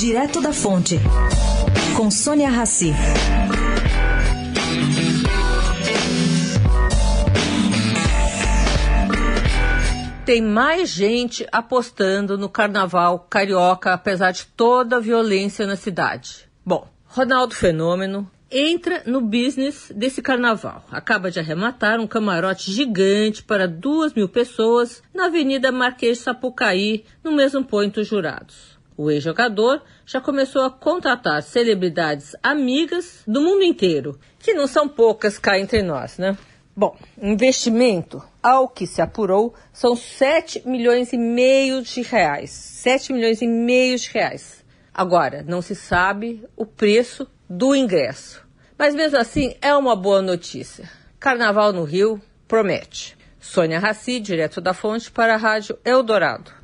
Direto da Fonte, com Sônia Rassi. Tem mais gente apostando no carnaval carioca, apesar de toda a violência na cidade. Bom, Ronaldo Fenômeno entra no business desse carnaval. Acaba de arrematar um camarote gigante para duas mil pessoas na Avenida Marquês de Sapucaí, no mesmo ponto dos jurados. O ex-jogador já começou a contratar celebridades amigas do mundo inteiro, que não são poucas cá entre nós, né? Bom, investimento, ao que se apurou, são 7 milhões e meio de reais. 7 milhões e meio de reais. Agora, não se sabe o preço do ingresso. Mas mesmo assim, é uma boa notícia. Carnaval no Rio promete. Sônia Raci, direto da fonte, para a Rádio Eldorado.